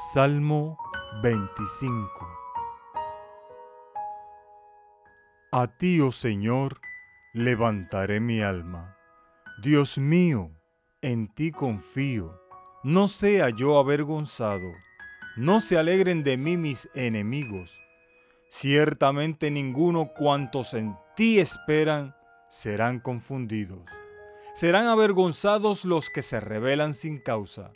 Salmo 25 A ti, oh Señor, levantaré mi alma. Dios mío, en ti confío. No sea yo avergonzado. No se alegren de mí mis enemigos. Ciertamente ninguno cuantos en ti esperan serán confundidos. Serán avergonzados los que se rebelan sin causa.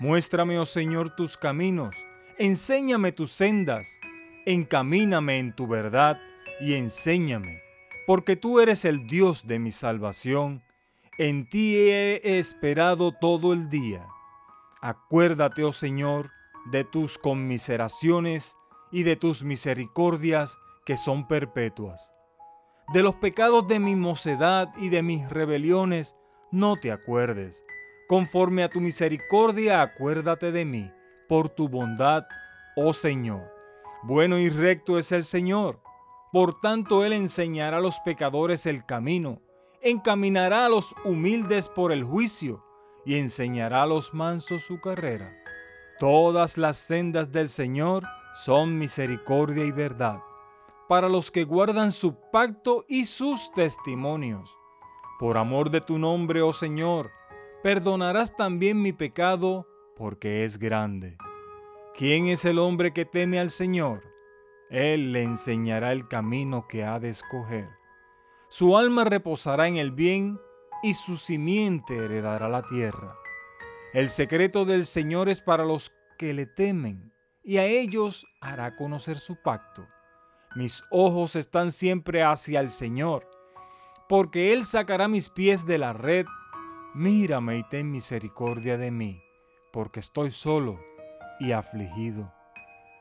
Muéstrame, oh Señor, tus caminos, enséñame tus sendas, encamíname en tu verdad y enséñame, porque tú eres el Dios de mi salvación, en ti he esperado todo el día. Acuérdate, oh Señor, de tus conmiseraciones y de tus misericordias que son perpetuas. De los pecados de mi mocedad y de mis rebeliones no te acuerdes Conforme a tu misericordia, acuérdate de mí, por tu bondad, oh Señor. Bueno y recto es el Señor. Por tanto, Él enseñará a los pecadores el camino, encaminará a los humildes por el juicio y enseñará a los mansos su carrera. Todas las sendas del Señor son misericordia y verdad, para los que guardan su pacto y sus testimonios. Por amor de tu nombre, oh Señor, perdonarás también mi pecado, porque es grande. ¿Quién es el hombre que teme al Señor? Él le enseñará el camino que ha de escoger. Su alma reposará en el bien y su simiente heredará la tierra. El secreto del Señor es para los que le temen, y a ellos hará conocer su pacto. Mis ojos están siempre hacia el Señor, porque Él sacará mis pies de la red mírame y ten misericordia de mí, porque estoy solo y afligido.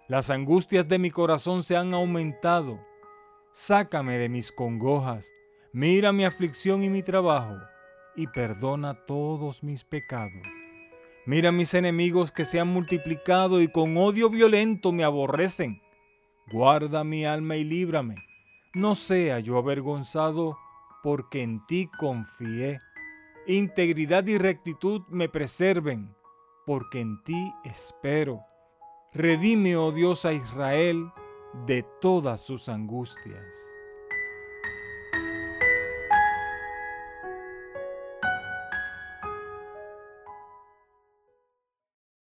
Las angustias de mi corazón se han aumentado. Sácame de mis congojas, mira mi aflicción y mi trabajo, y perdona todos mis pecados. Mira mis enemigos que se han multiplicado y con odio violento me aborrecen. Guarda mi alma y líbrame. No sea yo avergonzado, porque en ti confié integridad y rectitud me preserven, porque en ti espero. Redime, oh Dios, a Israel de todas sus angustias.